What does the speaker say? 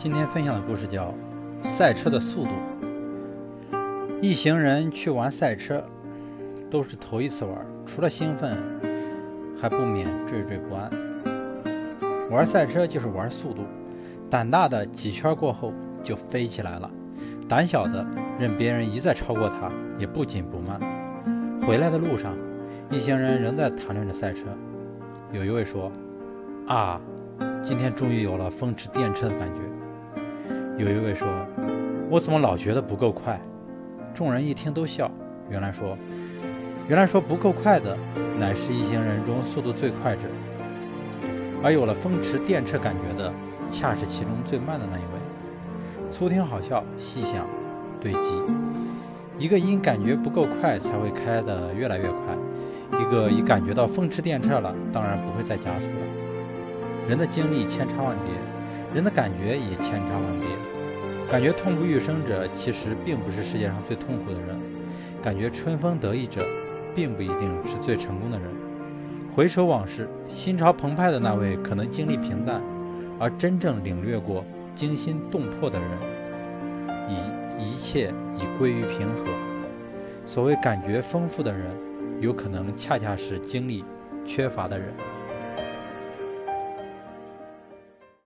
今天分享的故事叫《赛车的速度》。一行人去玩赛车，都是头一次玩，除了兴奋，还不免惴惴不安。玩赛车就是玩速度，胆大的几圈过后就飞起来了，胆小的任别人一再超过他，也不紧不慢。回来的路上，一行人仍在谈论着赛车。有一位说：“啊，今天终于有了风驰电掣的感觉。”有一位说：“我怎么老觉得不够快？”众人一听都笑。原来说，原来说不够快的，乃是一行人中速度最快者；而有了风驰电掣感觉的，恰是其中最慢的那一位。粗听好笑，细想对极。一个因感觉不够快才会开得越来越快；一个已感觉到风驰电掣了，当然不会再加速了。人的经历千差万别。人的感觉也千差万别，感觉痛不欲生者，其实并不是世界上最痛苦的人；感觉春风得意者，并不一定是最成功的人。回首往事，心潮澎湃的那位，可能经历平淡；而真正领略过惊心动魄的人，一一切已归于平和。所谓感觉丰富的人，有可能恰恰是经历缺乏的人。